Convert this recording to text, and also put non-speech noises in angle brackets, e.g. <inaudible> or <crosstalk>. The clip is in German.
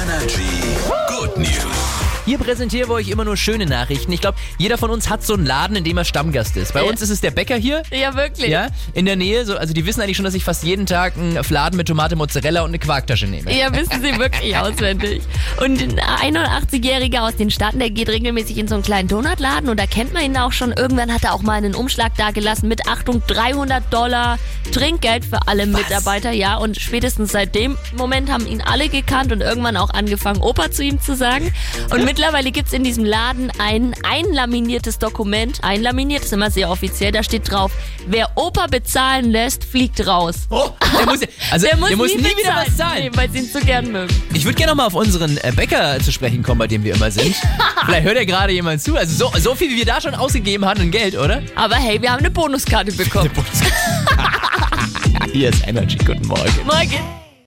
Energy. Hier präsentieren wir euch immer nur schöne Nachrichten. Ich glaube, jeder von uns hat so einen Laden, in dem er Stammgast ist. Bei Ja. uns ist es der Bäcker hier. Ja, wirklich. Ja, in der Nähe, so, also die wissen eigentlich schon, dass ich fast jeden Tag einen Fladen mit Tomate, Mozzarella und eine Quarktasche nehme. Ja, wissen sie wirklich auswendig. Und ein 81-Jähriger aus den Staaten, der geht regelmäßig in so einen kleinen Donutladen und da kennt man ihn auch schon. Irgendwann hat er auch mal einen Umschlag dagelassen mit, Achtung, 300 Dollar Trinkgeld für alle Mitarbeiter. Ja, und spätestens seit dem Moment haben ihn alle gekannt und irgendwann auch angefangen, Opa zu ihm zu sagen. Und mittlerweile gibt's in diesem Laden ein einlaminiertes Dokument. Einlaminiert ist immer sehr offiziell. Da steht drauf, wer Opa bezahlen lässt, fliegt raus. Oh, der <laughs> muss, also, Der muss, nie, wieder bezahlen. was zahlen. Nee, weil sie ihn so gern mögen. Ich würde gerne noch mal auf unseren äh, Bäcker zu sprechen kommen, bei dem wir immer sind. <laughs> Vielleicht hört ja gerade jemand zu. Also so, so viel, wie wir da schon ausgegeben haben in Geld, oder? Aber hey, wir haben eine Bonuskarte bekommen. <laughs> Hier ist Energy. Guten Morgen. Morgen.